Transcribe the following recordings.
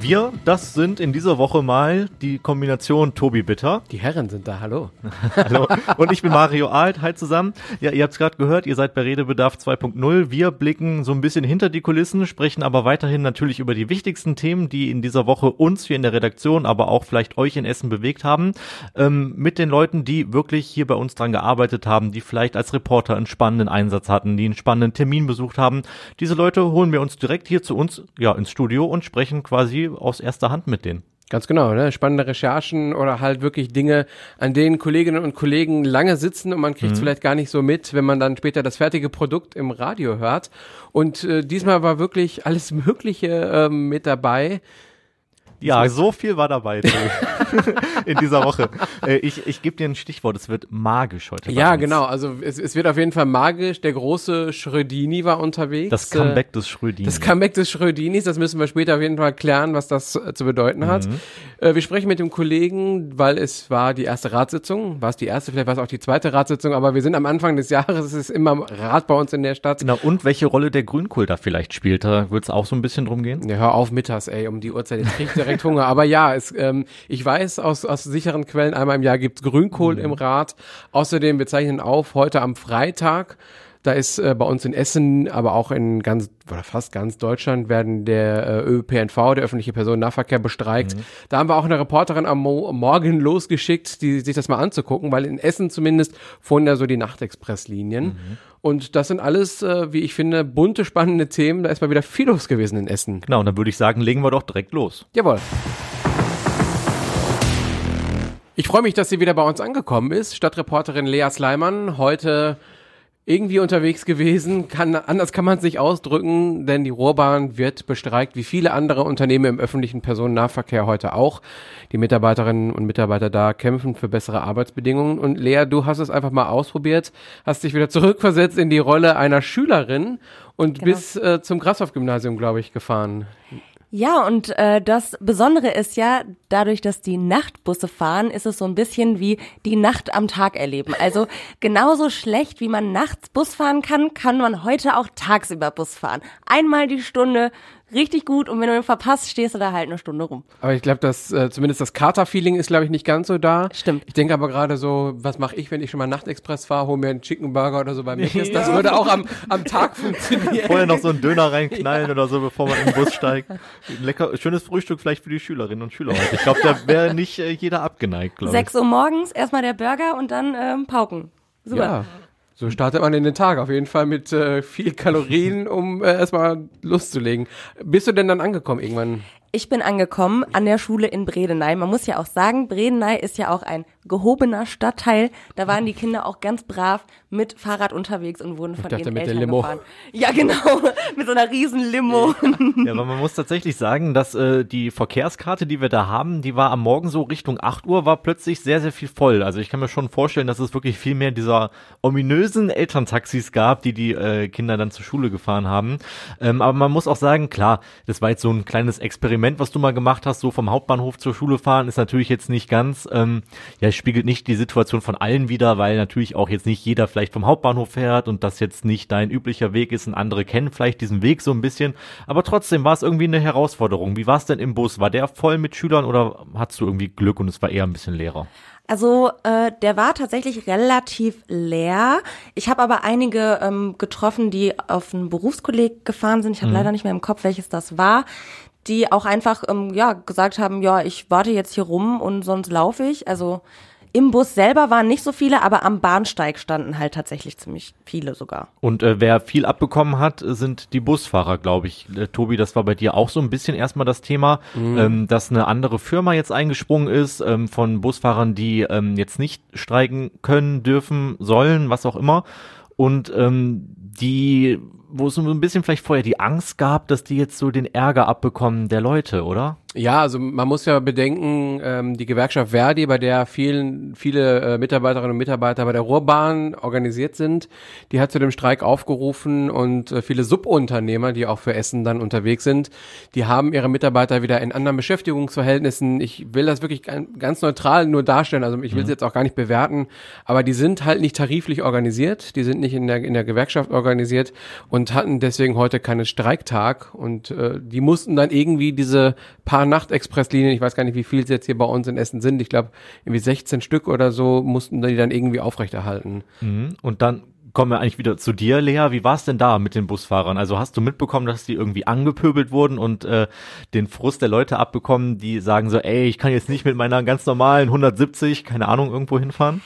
Wir, das sind in dieser Woche mal die Kombination Tobi Bitter. Die Herren sind da, hallo. hallo. Und ich bin Mario Alt, halt zusammen. Ja, ihr habt es gerade gehört, ihr seid bei Redebedarf 2.0. Wir blicken so ein bisschen hinter die Kulissen, sprechen aber weiterhin natürlich über die wichtigsten Themen, die in dieser Woche uns hier in der Redaktion, aber auch vielleicht euch in Essen bewegt haben. Ähm, mit den Leuten, die wirklich hier bei uns dran gearbeitet haben, die vielleicht als Reporter einen spannenden Einsatz hatten, die einen spannenden Termin besucht haben. Diese Leute holen wir uns direkt hier zu uns, ja, ins Studio und sprechen quasi aus erster Hand mit denen. Ganz genau, ne? spannende Recherchen oder halt wirklich Dinge, an denen Kolleginnen und Kollegen lange sitzen und man kriegt es mhm. vielleicht gar nicht so mit, wenn man dann später das fertige Produkt im Radio hört. Und äh, diesmal war wirklich alles Mögliche ähm, mit dabei. Ja, so viel war dabei in dieser Woche. Äh, ich ich gebe dir ein Stichwort, es wird magisch heute. Ja, genau, also es, es wird auf jeden Fall magisch. Der große Schrödini war unterwegs. Das Comeback des Schrödinis. Das Comeback des Schrödinis, das müssen wir später auf jeden Fall klären, was das äh, zu bedeuten hat. Mhm. Äh, wir sprechen mit dem Kollegen, weil es war die erste Ratssitzung. War es die erste, vielleicht war es auch die zweite Ratssitzung, aber wir sind am Anfang des Jahres, es ist immer Rat bei uns in der Stadt. Genau, und welche Rolle der Grünkohl da vielleicht spielt, da wird es auch so ein bisschen drum gehen? Ja, hör auf mittags, ey, um die Uhrzeit. Jetzt krieg ich direkt Hunger. Aber ja, es, ähm, ich weiß aus, aus sicheren Quellen, einmal im Jahr gibt's Grünkohl mhm. im Rat. Außerdem, wir zeichnen auf, heute am Freitag, da ist äh, bei uns in Essen, aber auch in ganz oder fast ganz Deutschland werden der äh, ÖPNV, der öffentliche Personennahverkehr, bestreikt. Mhm. Da haben wir auch eine Reporterin am Mo Morgen losgeschickt, die sich das mal anzugucken, weil in Essen zumindest fuhren ja so die Nachtexpresslinien. Mhm. Und das sind alles, äh, wie ich finde, bunte, spannende Themen. Da ist mal wieder viel los gewesen in Essen. Genau, und dann würde ich sagen, legen wir doch direkt los. Jawohl. Ich freue mich, dass sie wieder bei uns angekommen ist. Stadtreporterin Lea Sleiman, heute irgendwie unterwegs gewesen. Kann, anders kann man es nicht ausdrücken, denn die Ruhrbahn wird bestreikt, wie viele andere Unternehmen im öffentlichen Personennahverkehr heute auch. Die Mitarbeiterinnen und Mitarbeiter da kämpfen für bessere Arbeitsbedingungen. Und Lea, du hast es einfach mal ausprobiert, hast dich wieder zurückversetzt in die Rolle einer Schülerin und genau. bis äh, zum Grashoff-Gymnasium, glaube ich, gefahren. Ja, und äh, das Besondere ist ja, dadurch, dass die Nachtbusse fahren, ist es so ein bisschen wie die Nacht am Tag erleben. Also genauso schlecht, wie man nachts Bus fahren kann, kann man heute auch tagsüber Bus fahren. Einmal die Stunde richtig gut und wenn du ihn verpasst, stehst du da halt eine Stunde rum. Aber ich glaube, dass äh, zumindest das Kater-Feeling ist, glaube ich, nicht ganz so da. Stimmt. Ich denke aber gerade so, was mache ich, wenn ich schon mal Nachtexpress fahre, hole mir einen Chicken Burger oder so bei mir. Ja. Das würde auch am, am Tag funktionieren. Vorher noch so einen Döner reinknallen ja. oder so, bevor man in den Bus steigt. lecker, schönes Frühstück vielleicht für die Schülerinnen und Schüler heute. Ich glaube, da wäre nicht äh, jeder abgeneigt, glaube ich. Sechs Uhr morgens, erstmal der Burger und dann ähm, Pauken. Super. Ja. So startet man in den Tag auf jeden Fall mit äh, viel Kalorien, um äh, erstmal loszulegen. Bist du denn dann angekommen irgendwann? Ich bin angekommen an der Schule in Bredeney. Man muss ja auch sagen, Bredeney ist ja auch ein gehobener Stadtteil. Da waren die Kinder auch ganz brav mit Fahrrad unterwegs und wurden von dachte, ihren Eltern Limo. gefahren. Ja, genau, mit so einer riesen Limo. Ja, aber man muss tatsächlich sagen, dass äh, die Verkehrskarte, die wir da haben, die war am Morgen so Richtung 8 Uhr, war plötzlich sehr, sehr viel voll. Also ich kann mir schon vorstellen, dass es wirklich viel mehr dieser ominösen Elterntaxis gab, die die äh, Kinder dann zur Schule gefahren haben. Ähm, aber man muss auch sagen, klar, das war jetzt so ein kleines Experiment, was du mal gemacht hast, so vom Hauptbahnhof zur Schule fahren, ist natürlich jetzt nicht ganz, ähm, ja, spiegelt nicht die Situation von allen wieder, weil natürlich auch jetzt nicht jeder vielleicht vom Hauptbahnhof fährt und das jetzt nicht dein üblicher Weg ist und andere kennen vielleicht diesen Weg so ein bisschen. Aber trotzdem war es irgendwie eine Herausforderung. Wie war es denn im Bus? War der voll mit Schülern oder hattest du irgendwie Glück und es war eher ein bisschen leerer? Also äh, der war tatsächlich relativ leer. Ich habe aber einige ähm, getroffen, die auf einen Berufskolleg gefahren sind. Ich habe mhm. leider nicht mehr im Kopf, welches das war die auch einfach ähm, ja gesagt haben, ja, ich warte jetzt hier rum und sonst laufe ich. Also im Bus selber waren nicht so viele, aber am Bahnsteig standen halt tatsächlich ziemlich viele sogar. Und äh, wer viel abbekommen hat, sind die Busfahrer, glaube ich. Äh, Tobi, das war bei dir auch so ein bisschen erstmal das Thema, mhm. ähm, dass eine andere Firma jetzt eingesprungen ist ähm, von Busfahrern, die ähm, jetzt nicht streiken können, dürfen, sollen, was auch immer. Und ähm, die wo es so ein bisschen vielleicht vorher die Angst gab, dass die jetzt so den Ärger abbekommen der Leute, oder? Ja, also man muss ja bedenken, ähm, die Gewerkschaft Verdi, bei der vielen, viele äh, Mitarbeiterinnen und Mitarbeiter bei der Ruhrbahn organisiert sind, die hat zu dem Streik aufgerufen und äh, viele Subunternehmer, die auch für Essen dann unterwegs sind, die haben ihre Mitarbeiter wieder in anderen Beschäftigungsverhältnissen. Ich will das wirklich ganz neutral nur darstellen, also ich will es mhm. jetzt auch gar nicht bewerten, aber die sind halt nicht tariflich organisiert, die sind nicht in der, in der Gewerkschaft organisiert und hatten deswegen heute keinen Streiktag und äh, die mussten dann irgendwie diese paar paar Nachtexpresslinien, ich weiß gar nicht, wie viel es jetzt hier bei uns in Essen sind, ich glaube irgendwie 16 Stück oder so, mussten die dann irgendwie aufrechterhalten. Mhm. Und dann kommen wir eigentlich wieder zu dir, Lea. Wie war es denn da mit den Busfahrern? Also hast du mitbekommen, dass die irgendwie angepöbelt wurden und äh, den Frust der Leute abbekommen, die sagen so, ey, ich kann jetzt nicht mit meiner ganz normalen 170, keine Ahnung, irgendwo hinfahren?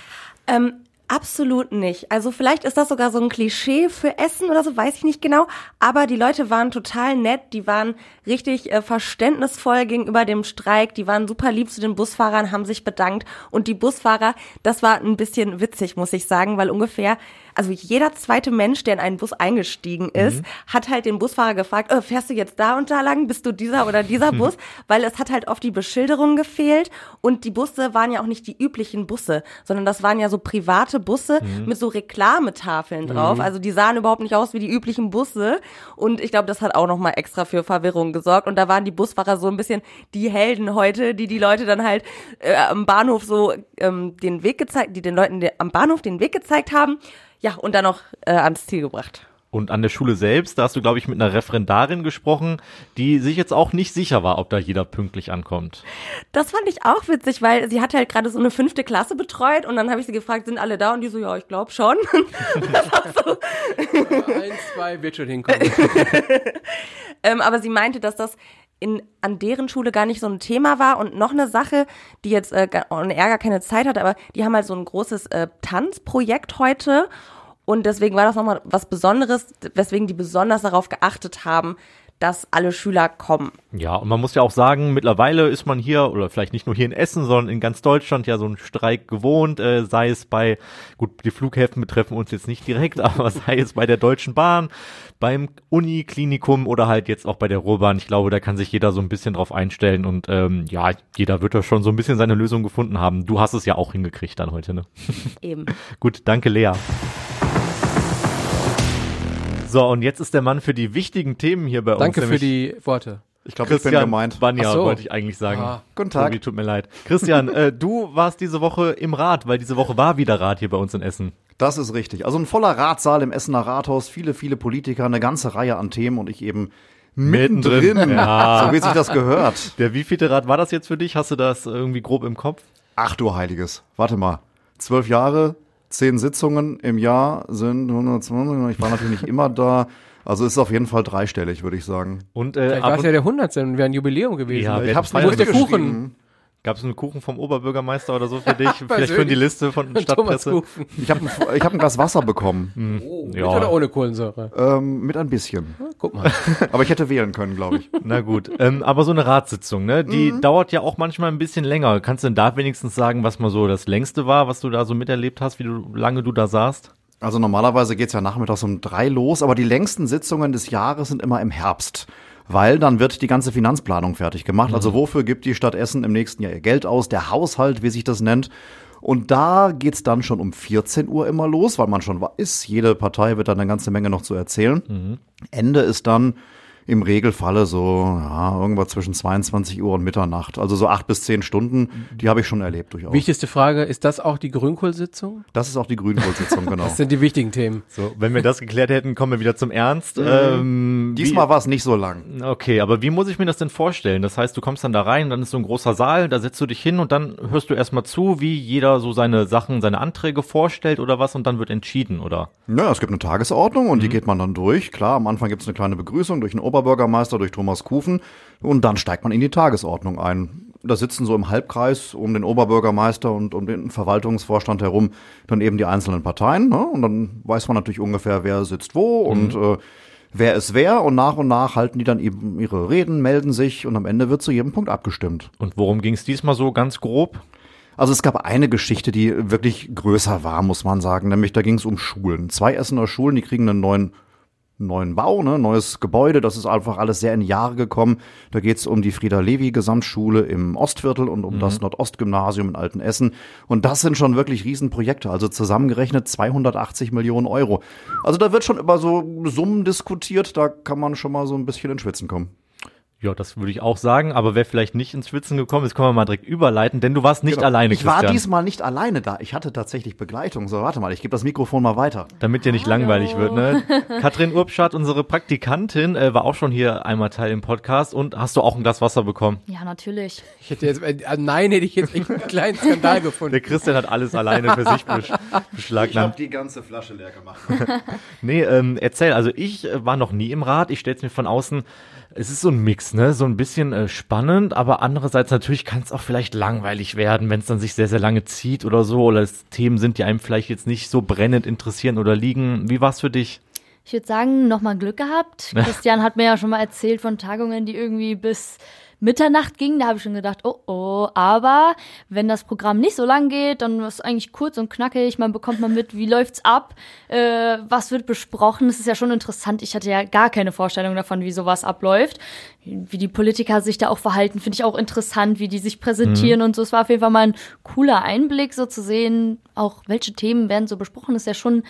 Ähm, Absolut nicht. Also vielleicht ist das sogar so ein Klischee für Essen oder so, weiß ich nicht genau. Aber die Leute waren total nett, die waren richtig äh, verständnisvoll gegenüber dem Streik, die waren super lieb zu den Busfahrern, haben sich bedankt. Und die Busfahrer, das war ein bisschen witzig, muss ich sagen, weil ungefähr also jeder zweite Mensch, der in einen Bus eingestiegen ist, mhm. hat halt den Busfahrer gefragt, oh, fährst du jetzt da und da lang? Bist du dieser oder dieser mhm. Bus? Weil es hat halt oft die Beschilderung gefehlt und die Busse waren ja auch nicht die üblichen Busse, sondern das waren ja so private Busse mhm. mit so Reklametafeln drauf. Mhm. Also die sahen überhaupt nicht aus wie die üblichen Busse und ich glaube, das hat auch nochmal extra für Verwirrung gesorgt und da waren die Busfahrer so ein bisschen die Helden heute, die die Leute dann halt äh, am Bahnhof so ähm, den Weg gezeigt, die den Leuten am Bahnhof den Weg gezeigt haben ja, und dann noch äh, ans Ziel gebracht. Und an der Schule selbst, da hast du, glaube ich, mit einer Referendarin gesprochen, die sich jetzt auch nicht sicher war, ob da jeder pünktlich ankommt. Das fand ich auch witzig, weil sie hat halt gerade so eine fünfte Klasse betreut und dann habe ich sie gefragt, sind alle da? Und die so, ja, ich glaube schon. so. Eins, zwei wird schon hinkommen. ähm, aber sie meinte, dass das in, an deren Schule gar nicht so ein Thema war. Und noch eine Sache, die jetzt äh, on Air keine Zeit hat, aber die haben halt so ein großes äh, Tanzprojekt heute. Und deswegen war das nochmal was Besonderes, weswegen die besonders darauf geachtet haben, dass alle Schüler kommen. Ja, und man muss ja auch sagen, mittlerweile ist man hier, oder vielleicht nicht nur hier in Essen, sondern in ganz Deutschland ja so einen Streik gewohnt, äh, sei es bei, gut, die Flughäfen betreffen uns jetzt nicht direkt, aber sei es bei der Deutschen Bahn, beim Uniklinikum oder halt jetzt auch bei der Ruhrbahn. Ich glaube, da kann sich jeder so ein bisschen drauf einstellen und ähm, ja, jeder wird da schon so ein bisschen seine Lösung gefunden haben. Du hast es ja auch hingekriegt dann heute, ne? Eben. gut, danke Lea. So, und jetzt ist der Mann für die wichtigen Themen hier bei Danke uns. Danke für die Worte. Ich glaube, ich bin gemeint. Banja, so. wollte ich eigentlich sagen. Ah, guten Tag. Tobi, tut mir leid. Christian, äh, du warst diese Woche im Rat, weil diese Woche war wieder Rat hier bei uns in Essen. Das ist richtig. Also ein voller Ratsaal im Essener Rathaus, viele, viele Politiker, eine ganze Reihe an Themen und ich eben mittendrin. mittendrin. Ja. So wie sich das gehört. Der wievielte Rat war das jetzt für dich? Hast du das irgendwie grob im Kopf? Ach du Heiliges. Warte mal. Zwölf Jahre, zehn Sitzungen im Jahr sind 120. Ich war natürlich nicht immer da. Also ist auf jeden Fall dreistellig, würde ich sagen. Und äh, war es ja der 100. wäre ein Jubiläum gewesen. Ja, ich hab's nicht Kuchen. Gab es einen Kuchen vom Oberbürgermeister oder so für dich? Vielleicht für die Liste von Stadtpresse. Ich habe ein, ich hab ein Glas Wasser bekommen. Hm. Oh, mit ja. oder ohne Kohlensäure? Ähm, mit ein bisschen. Ja, guck mal. aber ich hätte wählen können, glaube ich. Na gut. Ähm, aber so eine Ratssitzung, ne? Die mhm. dauert ja auch manchmal ein bisschen länger. Kannst du denn da wenigstens sagen, was mal so das längste war, was du da so miterlebt hast, wie du lange du da saßt? Also normalerweise geht's ja nachmittags um drei los, aber die längsten Sitzungen des Jahres sind immer im Herbst weil dann wird die ganze Finanzplanung fertig gemacht. Also mhm. Wofür gibt die Stadt Essen im nächsten Jahr ihr Geld aus? Der Haushalt, wie sich das nennt. Und da geht's dann schon um 14 Uhr immer los, weil man schon weiß, jede Partei wird dann eine ganze Menge noch zu erzählen. Mhm. Ende ist dann im Regelfalle so ja, irgendwas zwischen 22 Uhr und Mitternacht. Also so acht bis zehn Stunden, die habe ich schon erlebt durchaus. Wichtigste Frage, ist das auch die Grünkohlsitzung? Das ist auch die Grünkohlsitzung, genau. das sind die wichtigen Themen. So, wenn wir das geklärt hätten, kommen wir wieder zum Ernst. Mhm. Ähm, Diesmal war es nicht so lang. Okay, aber wie muss ich mir das denn vorstellen? Das heißt, du kommst dann da rein, dann ist so ein großer Saal, da setzt du dich hin und dann hörst du erstmal zu, wie jeder so seine Sachen, seine Anträge vorstellt oder was und dann wird entschieden, oder? Ja, es gibt eine Tagesordnung und mhm. die geht man dann durch. Klar, am Anfang gibt es eine kleine Begrüßung durch den Ober Oberbürgermeister, durch Thomas Kufen. Und dann steigt man in die Tagesordnung ein. Da sitzen so im Halbkreis um den Oberbürgermeister und um den Verwaltungsvorstand herum dann eben die einzelnen Parteien. Ne? Und dann weiß man natürlich ungefähr, wer sitzt wo mhm. und äh, wer ist wer. Und nach und nach halten die dann eben ihre Reden, melden sich und am Ende wird zu jedem Punkt abgestimmt. Und worum ging es diesmal so ganz grob? Also es gab eine Geschichte, die wirklich größer war, muss man sagen. Nämlich da ging es um Schulen. Zwei Essener Schulen, die kriegen einen neuen neuen Bau, ne, neues Gebäude. Das ist einfach alles sehr in Jahre gekommen. Da geht's um die Frieda-Levi-Gesamtschule im Ostviertel und um Mhm. das Nordostgymnasium in Altenessen. Und das sind schon wirklich Riesenprojekte. Also zusammengerechnet 280 Millionen Euro. Also da wird schon über so Summen diskutiert. Da kann man schon mal so ein bisschen ins Schwitzen kommen. Ja, das würde ich auch sagen, aber wer vielleicht nicht ins Schwitzen gekommen ist, können wir mal direkt überleiten, denn du warst nicht Genau. alleine, Ich war Christian. diesmal nicht alleine da. Ich hatte tatsächlich Begleitung. So, warte mal, ich gebe das Mikrofon mal weiter. Damit dir nicht langweilig wird, ne? Katrin Urbschat, unsere Praktikantin, äh, war auch schon hier einmal Teil im Podcast und hast du auch ein Glas Wasser bekommen? Ja, natürlich. Ich hätte jetzt, äh, nein, hätte ich jetzt echt einen kleinen Skandal Der gefunden. Christian hat alles alleine für sich besch beschlagnahmt. die ganze Flasche leer gemacht. Nee, ähm, erzähl, also ich äh, war noch nie im Rad, ich stell's mir von außen, es ist so ein Mix, ne? So ein bisschen äh, spannend, aber andererseits natürlich kann es auch vielleicht langweilig werden, wenn es dann sich sehr, sehr lange zieht oder so, oder es Themen sind, die einem vielleicht jetzt nicht so brennend interessieren oder liegen. Wie war's für dich? Ich würde sagen, nochmal Glück gehabt. Christian hat mir ja schon mal erzählt von Tagungen, die irgendwie bis Mitternacht gingen. Da habe ich schon gedacht, oh oh. Aber wenn das Programm nicht so lang geht, dann ist es eigentlich kurz und knackig. Man bekommt mal mit, wie läuft's ab, äh, was wird besprochen. Das ist ja schon interessant. Ich hatte ja gar keine Vorstellung davon, wie sowas abläuft. Wie die Politiker sich da auch verhalten, finde ich auch interessant, wie die sich präsentieren und so. Es war auf jeden Fall mal ein cooler Einblick, so zu sehen, auch welche Themen werden so besprochen. Das ist ja schon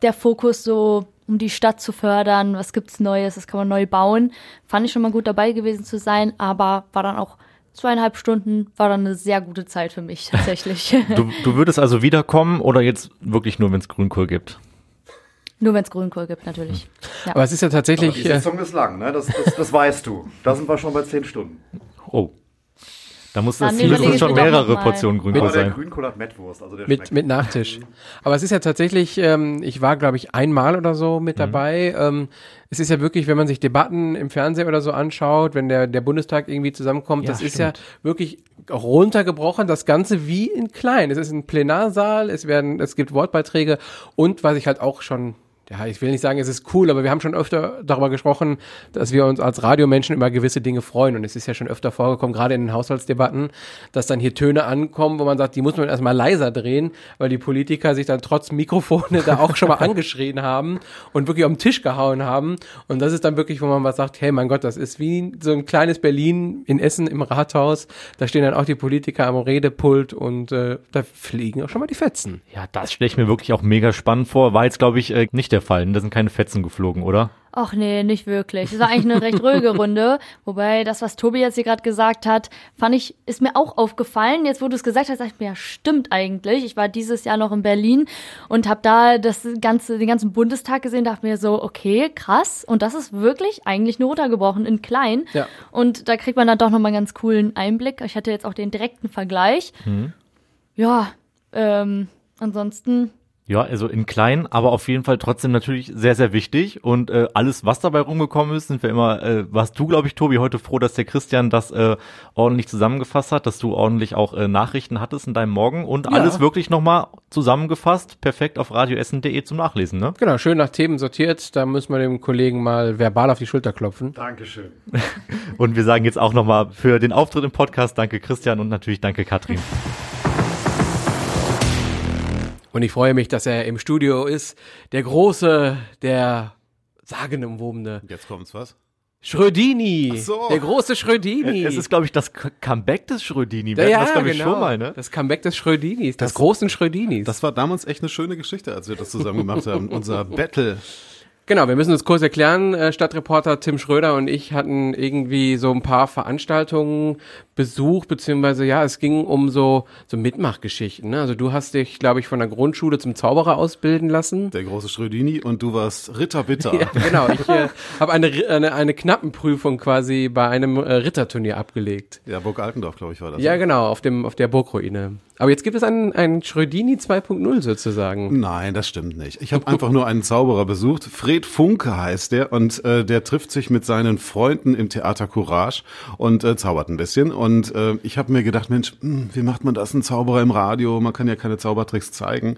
der Fokus so, um die Stadt zu fördern, was gibt's Neues, was kann man neu bauen. Fand ich schon mal gut dabei gewesen zu sein, aber war dann auch zweieinhalb Stunden, war dann eine sehr gute Zeit für mich tatsächlich. Du, du würdest also wiederkommen oder jetzt wirklich nur, wenn es Grünkohl gibt? Nur wenn es Grünkohl gibt, natürlich. Ja. Aber es ist ja tatsächlich, die äh, Sitzung ist lang, ne? Das, das, das weißt du. Da sind wir schon bei zehn Stunden. Oh. Da muss das überlege müssen ich schon mehrere. Portionen Grünkohl sein. Grünkohl hat Mettwurst, also der mit, mit Nachtisch. Aber es ist ja tatsächlich, ähm, ich war, glaube ich, einmal oder so mit dabei. Ähm, es ist ja wirklich, wenn man sich Debatten im Fernsehen oder so anschaut, wenn der, der Bundestag irgendwie zusammenkommt, Ja, das ist ja wirklich runtergebrochen, das Ganze wie in klein. Es ist ein Plenarsaal, es werden, es gibt Wortbeiträge und was ich halt auch schon ja, ich will nicht sagen, es ist cool, aber wir haben schon öfter darüber gesprochen, dass wir uns als Radiomenschen über gewisse Dinge freuen. Und es ist ja schon öfter vorgekommen, gerade in den Haushaltsdebatten, dass dann hier Töne ankommen, wo man sagt, die muss man erstmal leiser drehen, weil die Politiker sich dann trotz Mikrofone da auch schon mal angeschrien haben und wirklich auf den Tisch gehauen haben. Und das ist dann wirklich, wo man was sagt, hey mein Gott, das ist wie so ein kleines Berlin in Essen im Rathaus. Da stehen dann auch die Politiker am Redepult und äh, da fliegen auch schon mal die Fetzen. Ja, das stelle ich mir wirklich auch mega spannend vor. War jetzt, glaube ich, äh, nicht der Fall. Da sind keine Fetzen geflogen, oder? Ach nee, nicht wirklich. Es war eigentlich eine recht ruhige Runde. Wobei das, was Tobi jetzt hier gerade gesagt hat, fand ich, ist mir auch aufgefallen. Jetzt, wo du es gesagt hast, dachte ich mir, ja, stimmt eigentlich. Ich war dieses Jahr noch in Berlin und habe da das ganze, den ganzen Bundestag gesehen, dachte mir so, okay, krass. Und das ist wirklich eigentlich nur runtergebrochen in klein. Ja. Und da kriegt man dann doch nochmal einen ganz coolen Einblick. Ich hatte jetzt auch den direkten Vergleich. Ja, ähm, ansonsten Ja, also in klein, aber auf jeden Fall trotzdem natürlich sehr, sehr wichtig. Und äh, alles, was dabei rumgekommen ist, sind wir immer, äh, warst du, glaube ich, Tobi, heute froh, dass der Christian das äh, ordentlich zusammengefasst hat, dass du ordentlich auch äh, Nachrichten hattest in deinem Morgen und alles wirklich nochmal zusammengefasst, perfekt auf radioessen.de zum Nachlesen, ne? Genau, schön nach Themen sortiert. Da müssen wir dem Kollegen mal verbal auf die Schulter klopfen. Dankeschön. Und wir sagen jetzt auch nochmal für den Auftritt im Podcast danke Christian und natürlich danke Katrin. Und ich freue mich, dass er im Studio ist. Der große, der sagenumwobene Jetzt kommt's, was? Schrödini. Ach so. Der große Schrödini. Es ist, glaube ich, das Comeback des Schrödini. Wir ja, das, glaube ich, genau. schon mal, ne? Das Comeback des Schrödinis, des großen Schrödinis. Das war damals echt eine schöne Geschichte, als wir das zusammen gemacht haben. Unser Battle. Genau, wir müssen uns kurz erklären. Äh, Stadtreporter Tim Schröder und ich hatten irgendwie so ein paar Veranstaltungen besucht, beziehungsweise ja, es ging um so, so Mitmachgeschichten. Ne? Also du hast dich, glaube ich, von der Grundschule zum Zauberer ausbilden lassen. Der große Schrödini und du warst Ritter Bitter. Ja, genau. Ich äh, habe eine, eine, eine Knappenprüfung quasi bei einem äh, Ritterturnier abgelegt. Ja, Burg Altendorf, glaube ich, war das. Ja, genau, auf, dem, auf der Burgruine. Aber jetzt gibt es einen, einen Schrödini 2.0 sozusagen. Nein, das stimmt nicht. Ich habe einfach nur einen Zauberer besucht. Fred Funke heißt der und äh, der trifft sich mit seinen Freunden im Theater Courage und äh, zaubert ein bisschen. Und äh, ich habe mir gedacht, Mensch, hm, wie macht man das, ein Zauberer im Radio? Man kann ja keine Zaubertricks zeigen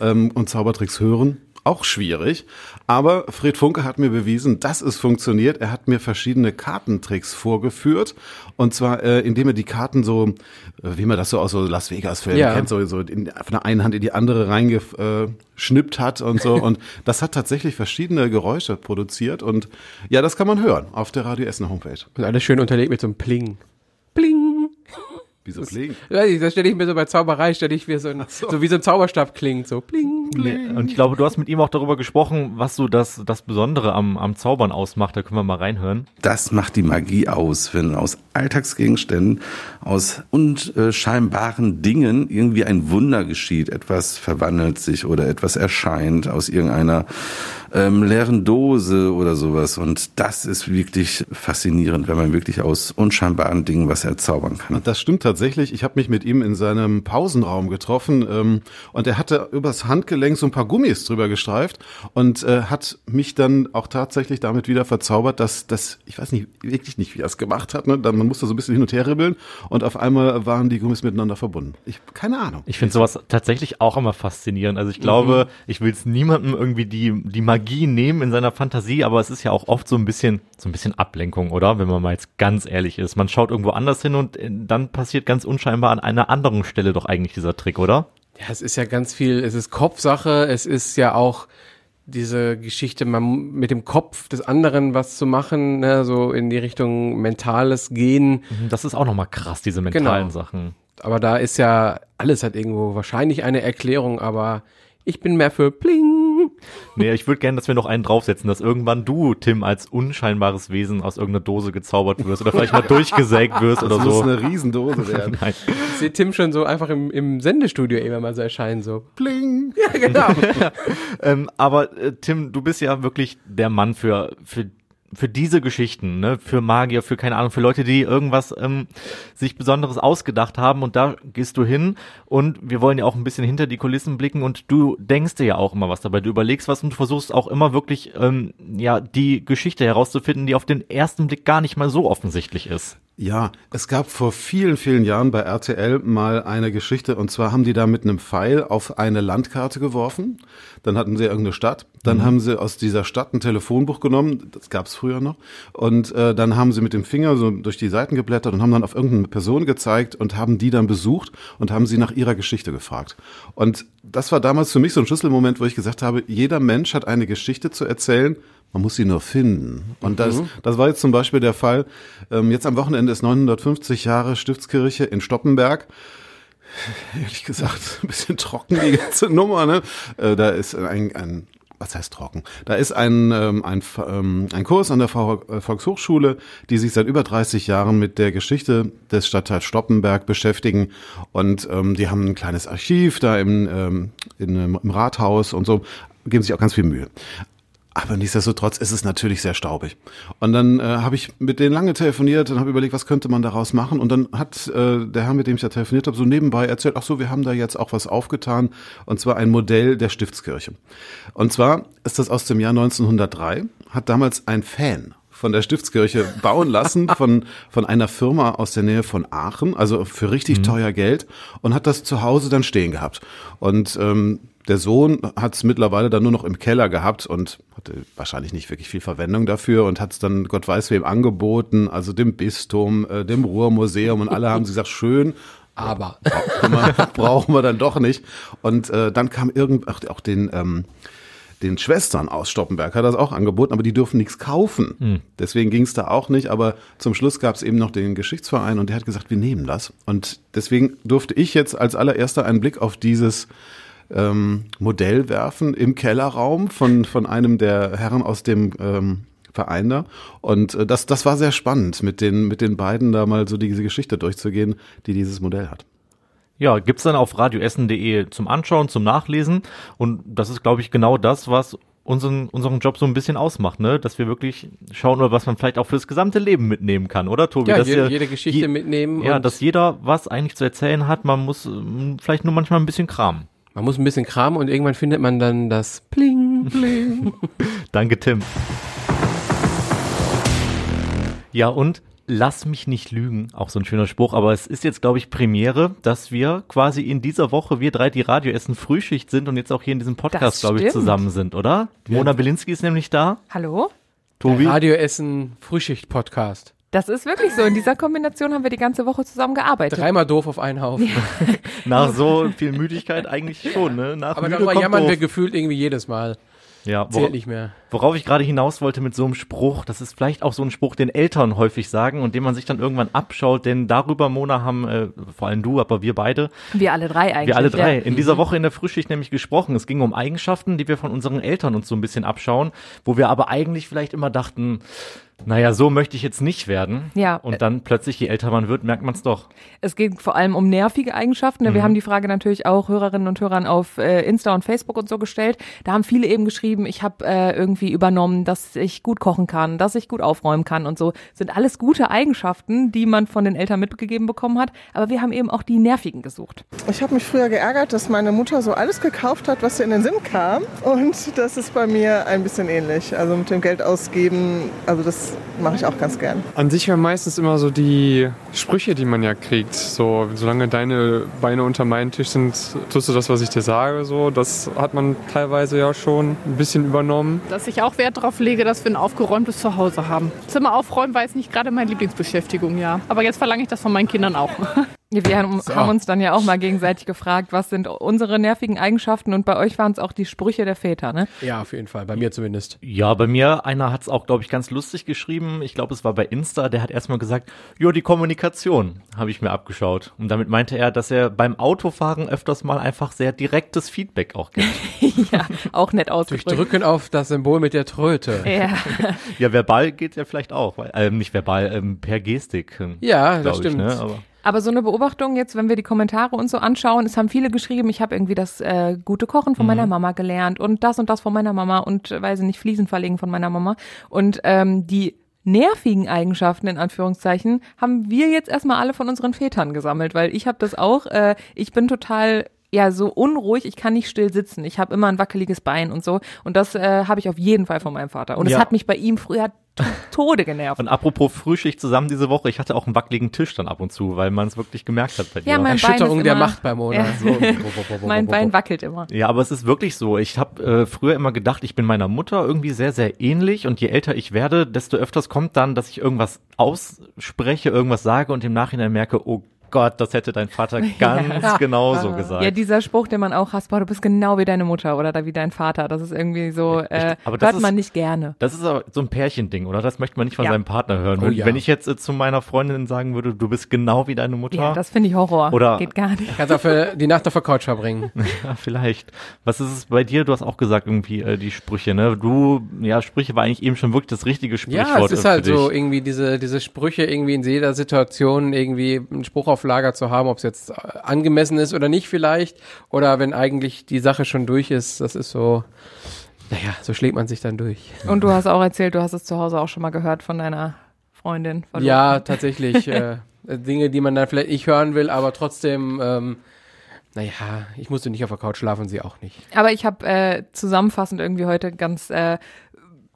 ähm, und Zaubertricks hören. auch schwierig. Aber Fred Funke hat mir bewiesen, dass es funktioniert. Er hat mir verschiedene Kartentricks vorgeführt. Und zwar, äh, indem er die Karten so, äh, wie man das so aus so Las Vegas-Filmen Ja. kennt, so, so in, von der einen Hand in die andere reingeschnippt hat und so. Und das hat tatsächlich verschiedene Geräusche produziert. Und ja, das kann man hören auf der Radio Essen Homepage. Und alles schön unterlegt mit so einem. Pling. Wieso klingt? Weiß ich, Das stelle ich mir so bei Zauberei, stelle ich mir so, ein, so. wie so ein Zauberstab klingt, so Pling. Nee, Und ich glaube, du hast mit ihm auch darüber gesprochen, was so das, das Besondere am, am Zaubern ausmacht. Da können wir mal reinhören. Das macht die Magie aus, wenn aus Alltagsgegenständen, aus unscheinbaren Dingen irgendwie ein Wunder geschieht. Etwas verwandelt sich oder etwas erscheint aus irgendeiner ähm, leeren Dose oder sowas. Und das ist wirklich faszinierend, wenn man wirklich aus unscheinbaren Dingen was erzaubern kann. Das stimmt tatsächlich. Ich habe mich mit ihm in seinem Pausenraum getroffen ähm, und er hatte übers Handgelenk so ein paar Gummis drüber gestreift und äh, hat mich dann auch tatsächlich damit wieder verzaubert, dass das, ich weiß nicht, wirklich nicht, wie er es gemacht hat. Ne? Man musste so ein bisschen hin und her ribbeln und auf einmal waren die Gummis miteinander verbunden. Ich, keine Ahnung. Ich finde sowas tatsächlich auch immer faszinierend. Also ich glaube, ich will es niemandem irgendwie die, die Magie nehmen in seiner Fantasie, aber es ist ja auch oft so ein bisschen, so ein bisschen Ablenkung, oder? Wenn man mal jetzt ganz ehrlich ist. Man schaut irgendwo anders hin und äh, dann passiert ganz unscheinbar an einer anderen Stelle doch eigentlich dieser Trick, oder? Ja, es ist ja ganz viel, es ist Kopfsache, es ist ja auch diese Geschichte, man mit dem Kopf des anderen was zu machen, ne, so in die Richtung mentales Gehen. Das ist auch nochmal krass, diese mentalen Genau. Sachen. Aber da ist ja, alles hat irgendwo wahrscheinlich eine Erklärung, aber ich bin mehr für Pling. Nee, ich würde gerne, dass wir noch einen draufsetzen, dass irgendwann du, Tim, als unscheinbares Wesen aus irgendeiner Dose gezaubert wirst oder vielleicht mal durchgesägt wirst oder Das muss so. eine Riesendose werden. Nein. Ich sehe Tim schon so einfach im, im Sendestudio immer mal so erscheinen, so. Bling. Ja, genau. Ähm, aber äh, Tim, du bist ja wirklich der Mann für, für, für diese Geschichten, ne? für Magier, für keine Ahnung, für Leute, die irgendwas ähm, sich Besonderes ausgedacht haben und da gehst du hin und wir wollen ja auch ein bisschen hinter die Kulissen blicken und du denkst dir ja auch immer was dabei, du überlegst was und du versuchst auch immer wirklich ähm, ja die Geschichte herauszufinden, die auf den ersten Blick gar nicht mal so offensichtlich ist. Ja, es gab vor vielen, vielen Jahren bei RTL mal eine Geschichte und zwar haben die da mit einem Pfeil auf eine Landkarte geworfen. Dann hatten sie irgendeine Stadt. Dann haben sie aus dieser Stadt ein Telefonbuch genommen, das gab es früher noch. Und äh, dann haben sie mit dem Finger so durch die Seiten geblättert und haben dann auf irgendeine Person gezeigt und haben die dann besucht und haben sie nach ihrer Geschichte gefragt. Und das war damals für mich so ein Schlüsselmoment, wo ich gesagt habe, jeder Mensch hat eine Geschichte zu erzählen, man muss sie nur finden. Und das, das war jetzt zum Beispiel der Fall. Ähm, jetzt am Wochenende ist 950 Jahre Stiftskirche in Stoppenberg. Ehrlich gesagt, ein bisschen trocken die ganze Nummer. Ne? Äh, da ist ein, ein was heißt trocken? Da ist ein, ähm, ein, ähm, ein Kurs an der äh, Volkshochschule, die sich seit über 30 Jahren mit der Geschichte des Stadtteils Stoppenberg beschäftigen. Und ähm, die haben ein kleines Archiv da im, ähm, in, im Rathaus und so, geben sich auch ganz viel Mühe. Aber nichtsdestotrotz ist es natürlich sehr staubig. Und dann äh, habe ich mit denen lange telefoniert und habe überlegt, was könnte man daraus machen. Und dann hat äh, der Herr, mit dem ich da telefoniert habe, so nebenbei erzählt, ach so, wir haben da jetzt auch was aufgetan. Und zwar ein Modell der Stiftskirche. Und zwar ist das aus dem Jahr 1903, hat damals ein Fan von der Stiftskirche bauen lassen von, von einer Firma aus der Nähe von Aachen, also für richtig teuer Geld und hat das zu Hause dann stehen gehabt. Und ähm, der Sohn hat es mittlerweile dann nur noch im Keller gehabt und hatte wahrscheinlich nicht wirklich viel Verwendung dafür und hat es dann Gott weiß wem angeboten, also dem Bistum, äh, dem Ruhrmuseum und alle haben gesagt, schön, Aber. brauchen wir, dann doch nicht. Und äh, dann kam irgend ach, auch den ähm, den Schwestern aus Stoppenberg hat das auch angeboten, aber die dürfen nichts kaufen. Deswegen ging es da auch nicht. Aber zum Schluss gab es eben noch den Geschichtsverein und der hat gesagt, wir nehmen das. Und deswegen durfte ich jetzt als allererster einen Blick auf dieses ähm, Modell werfen im Kellerraum von, von einem der Herren aus dem ähm, Verein da. Und äh, das, das war sehr spannend, mit den, mit den beiden da mal so diese Geschichte durchzugehen, die dieses Modell hat. Ja, gibt's dann auf radioessen.de zum Anschauen, zum Nachlesen. Und das ist, glaube ich, genau das, was unseren, unseren Job so ein bisschen ausmacht, ne? Dass wir wirklich schauen, oder was man vielleicht auch fürs gesamte Leben mitnehmen kann, oder Tobi? Ja, dass jede, ihr- jede Geschichte je- mitnehmen. Ja, und dass jeder was eigentlich zu erzählen hat. Man muss ähm, vielleicht nur manchmal ein bisschen kramen. Man muss ein bisschen kramen und irgendwann findet man dann das Pling, Pling. Danke, Tim. Ja, und lass mich nicht lügen, auch so ein schöner Spruch, aber es ist jetzt, glaube ich, Premiere, dass wir quasi in dieser Woche, wir drei, die Radio essen, Frühschicht sind und jetzt auch hier in diesem Podcast, glaube ich, zusammen sind, oder? Mona Belinski ist nämlich da. Hallo? Tobi? Radioessen Frühschicht-Podcast. Das ist wirklich so. In dieser Kombination haben wir die ganze Woche zusammen gearbeitet. Dreimal doof auf einen Haufen. Nach so viel Müdigkeit eigentlich schon, ne? Nach Aber darüber jammern doof. wir gefühlt irgendwie jedes Mal. Ja, Zählt wor nicht mehr. worauf ich gerade hinaus wollte mit so einem Spruch, das ist vielleicht auch so ein Spruch, den Eltern häufig sagen und den man sich dann irgendwann abschaut, denn darüber, Mona, haben äh, vor allem du, aber wir beide, Wir alle drei eigentlich. wir alle drei, Ja. in dieser Woche in der Frühschicht nämlich gesprochen. Es ging um Eigenschaften, die wir von unseren Eltern uns so ein bisschen abschauen, wo wir aber eigentlich vielleicht immer dachten, naja, so möchte ich jetzt nicht werden. Ja. Und dann plötzlich, je älter man wird, merkt man es doch. Es geht vor allem um nervige Eigenschaften. Mhm. Wir haben die Frage natürlich auch Hörerinnen und Hörern auf äh, Insta und Facebook und so gestellt. Da haben viele eben geschrieben, ich habe äh, irgendwie übernommen, dass ich gut kochen kann, dass ich gut aufräumen kann und so. Sind alles gute Eigenschaften, die man von den Eltern mitgegeben bekommen hat. Aber wir haben eben auch die nervigen gesucht. Ich habe mich früher geärgert, dass meine Mutter so alles gekauft hat, was ihr in den Sinn kam. Und das ist bei mir ein bisschen ähnlich. Also mit dem Geld ausgeben, also das mache ich auch ganz gern. An sich ja meistens immer so die Sprüche, die man ja kriegt. So, solange deine Beine unter meinen Tisch sind, tust du das, was ich dir sage. So, das hat man teilweise ja schon ein bisschen übernommen. Dass ich auch Wert darauf lege, dass wir ein aufgeräumtes Zuhause haben. Zimmer aufräumen war jetzt nicht gerade meine Lieblingsbeschäftigung, ja. Aber jetzt verlange ich das von meinen Kindern auch. Wir haben, haben uns dann ja auch mal gegenseitig gefragt, was sind unsere nervigen Eigenschaften und bei euch waren es auch die Sprüche der Väter, ne? Ja, auf jeden Fall. Bei mir zumindest. Ja, bei mir, einer hat es auch, glaube ich, ganz lustig geschrieben. Ich glaube, es war bei Insta, der hat erstmal gesagt, jo, die Kommunikation habe ich mir abgeschaut. Und damit meinte er, dass er beim Autofahren öfters mal einfach sehr direktes Feedback auch gibt. ja, auch nett Durch ausgedrückt. Drücken auf das Symbol mit der Tröte. Ja. ja, verbal geht ja vielleicht auch. Weil, ähm, nicht verbal, ähm, per Gestik. ähm, Ja, das stimmt. Ich, ne? Aber so eine Beobachtung jetzt, wenn wir die Kommentare und so anschauen, es haben viele geschrieben, ich habe irgendwie das äh, gute Kochen von meiner Mama gelernt und das und das von meiner Mama und äh, weiß ich nicht, Fliesen verlegen von meiner Mama. Und ähm, die nervigen Eigenschaften in Anführungszeichen haben wir jetzt erstmal alle von unseren Vätern gesammelt, weil ich habe das auch, äh, ich bin total ja so unruhig, ich kann nicht still sitzen. Ich habe immer ein wackeliges Bein und so und das äh, habe ich auf jeden Fall von meinem Vater und es Ja. hat mich bei ihm früher to- Tode genervt. Und apropos Frühschicht zusammen diese Woche, ich hatte auch einen wackeligen Tisch dann ab und zu, weil man es wirklich gemerkt hat bei dir. Ja, mein Bein Erschütterung ist der immer- Macht bei Mona. Ja. So. mein Bein wackelt immer. Ja, aber es ist wirklich so. Ich habe äh, früher immer gedacht, ich bin meiner Mutter irgendwie sehr, sehr ähnlich und je älter ich werde, desto öfters kommt dann, dass ich irgendwas ausspreche, irgendwas sage und im Nachhinein merke, oh Gott, das hätte dein Vater ganz genauso gesagt. Ja, dieser Spruch, den man auch hasst, boah, du bist genau wie deine Mutter oder da wie dein Vater. Das ist irgendwie so, äh, aber das hört man ist- nicht gerne. Das ist aber so ein Pärchending, oder? Das möchte man nicht von Ja. seinem Partner hören. Oh Wenn- ja. Wenn ich jetzt äh, zu meiner Freundin sagen würde, du bist genau wie deine Mutter. Ja, das finde ich Horror. Oder- Geht gar nicht. Kannst dafür die Nacht auf der Couch verbringen. Ja, vielleicht. Was ist es bei dir? Du hast auch gesagt, irgendwie äh, die Sprüche, ne? Du, ja, Sprüche war eigentlich eben schon wirklich das richtige Sprichwort. Ja, es ist äh, halt für so irgendwie diese, diese Sprüche irgendwie in jeder Situation irgendwie einen Spruch auf Lager zu haben, ob es jetzt äh, angemessen ist oder nicht vielleicht. Oder wenn eigentlich die Sache schon durch ist, das ist so, naja, so schlägt man sich dann durch. Und du hast auch erzählt, du hast es zu Hause auch schon mal gehört von deiner Freundin. Von Ja, tatsächlich. äh, Dinge, die man dann vielleicht nicht hören will, aber trotzdem, ähm, naja, ich musste nicht auf der Couch schlafen, sie auch nicht. Aber ich habe äh, zusammenfassend irgendwie heute ganz äh,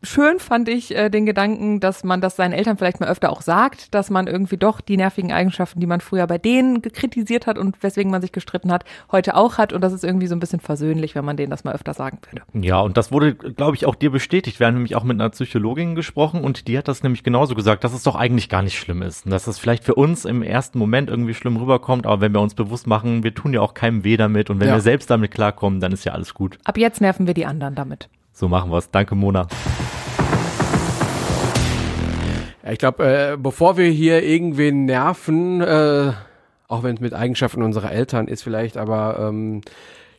schön fand ich äh, den Gedanken, dass man das seinen Eltern vielleicht mal öfter auch sagt, dass man irgendwie doch die nervigen Eigenschaften, die man früher bei denen kritisiert hat und weswegen man sich gestritten hat, heute auch hat. Und das ist irgendwie so ein bisschen versöhnlich, wenn man denen das mal öfter sagen würde. Ja, und das wurde, glaube ich, auch dir bestätigt. Wir haben nämlich auch mit einer Psychologin gesprochen und die hat das nämlich genauso gesagt, dass es doch eigentlich gar nicht schlimm ist. Und dass das vielleicht für uns im ersten Moment irgendwie schlimm rüberkommt, aber wenn wir uns bewusst machen, wir tun ja auch keinem weh damit und wenn Ja. wir selbst damit klarkommen, dann ist ja alles gut. Ab jetzt nerven wir die anderen damit. So machen wir's. Danke, Mona. Ja, ich glaube, äh, bevor wir hier irgendwen nerven, äh, auch wenn es mit Eigenschaften unserer Eltern ist vielleicht, aber ähm,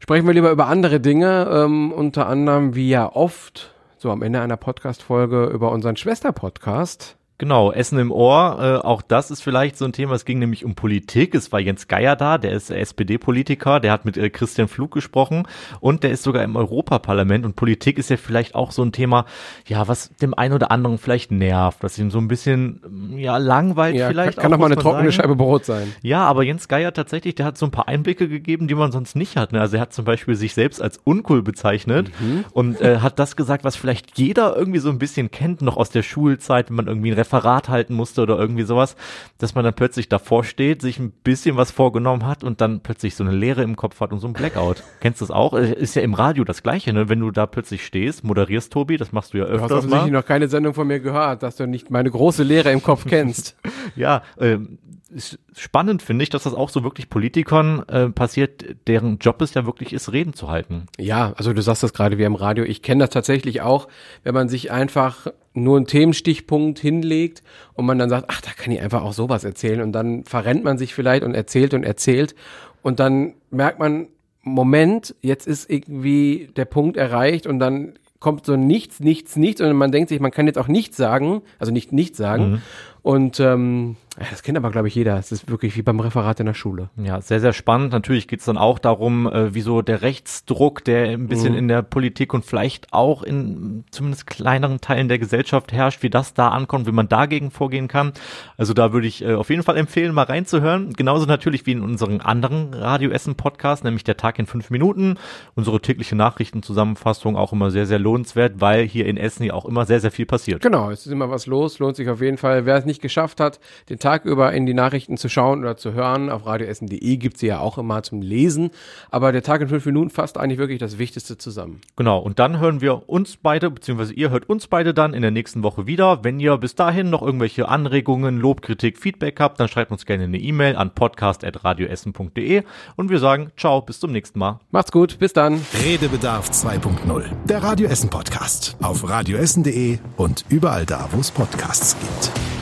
sprechen wir lieber über andere Dinge, ähm, unter anderem wie ja oft, so am Ende einer Podcast-Folge, über unseren Schwester-Podcast. Genau, Essen im Ohr, äh, auch das ist vielleicht so ein Thema, es ging nämlich um Politik, es war Jens Geier da, der ist SPD-Politiker, der hat mit äh, Christian Flug gesprochen und der ist sogar im Europaparlament und Politik ist ja vielleicht auch so ein Thema, ja, was dem einen oder anderen vielleicht nervt, was ihm so ein bisschen, mm, ja, langweilt Ja, vielleicht kann, kann auch, doch mal eine trockene sagen. Scheibe Brot sein. Ja, aber Jens Geier tatsächlich, der hat so ein paar Einblicke gegeben, die man sonst nicht hat. Ne? Also er hat zum Beispiel sich selbst als uncool bezeichnet Mhm. und äh, hat das gesagt, was vielleicht jeder irgendwie so ein bisschen kennt, noch aus der Schulzeit, wenn man irgendwie ein Referat halten musste oder irgendwie sowas, dass man dann plötzlich davor steht, sich ein bisschen was vorgenommen hat und dann plötzlich so eine Leere im Kopf hat und so ein Blackout. Kennst du das auch? Äh, Ist ja im Radio das Gleiche, ne? Wenn du da plötzlich stehst, moderierst Tobi, das machst du ja Du hast offensichtlich noch keine Sendung von mir gehört, dass du nicht meine große Lehre im Kopf kennst. Ja, ähm, ist spannend finde ich, dass das auch so wirklich Politikern äh, passiert, deren Job es ja wirklich ist, Reden zu halten. Ja, also du sagst das gerade wie im Radio. Ich kenne das tatsächlich auch, wenn man sich einfach nur einen Themenstichpunkt hinlegt und man dann sagt, ach, da kann ich einfach auch sowas erzählen und dann verrennt man sich vielleicht und erzählt und erzählt und dann merkt man, Moment, jetzt ist irgendwie der Punkt erreicht und dann kommt so nichts, nichts, nichts und man denkt sich, man kann jetzt auch nichts sagen, also nicht nichts sagen Mhm. und ähm, das kennt aber glaube ich jeder. Es ist wirklich wie beim Referat in der Schule. Ja, sehr, sehr spannend. Natürlich geht's dann auch darum, äh, wie so der Rechtsdruck, der ein bisschen Mhm. in der Politik und vielleicht auch in zumindest kleineren Teilen der Gesellschaft herrscht, wie das da ankommt, wie man dagegen vorgehen kann. Also da würde ich äh, auf jeden Fall empfehlen, mal reinzuhören. Genauso natürlich wie in unseren anderen Radio Essen Podcast, nämlich der Tag in fünf Minuten. Unsere tägliche Nachrichtenzusammenfassung auch immer sehr, sehr lohnenswert, weil hier in Essen ja auch immer sehr, sehr viel passiert. Genau, es ist immer was los, lohnt sich auf jeden Fall. Wer es nicht geschafft hat, den Tag über in die Nachrichten zu schauen oder zu hören, auf radioessen.de gibt sie ja auch immer zum Lesen. Aber der Tag in fünf Minuten fasst eigentlich wirklich das Wichtigste zusammen. Genau, und dann hören wir uns beide, beziehungsweise ihr hört uns beide dann in der nächsten Woche wieder. Wenn ihr bis dahin noch irgendwelche Anregungen, Lob, Kritik, Feedback habt, dann schreibt uns gerne eine E-Mail an podcast.radioessen.de und wir sagen ciao, bis zum nächsten Mal. Macht's gut, bis dann. Redebedarf 2.0, der Radio Essen Podcast. Auf radioessen.de und überall da, wo es Podcasts gibt.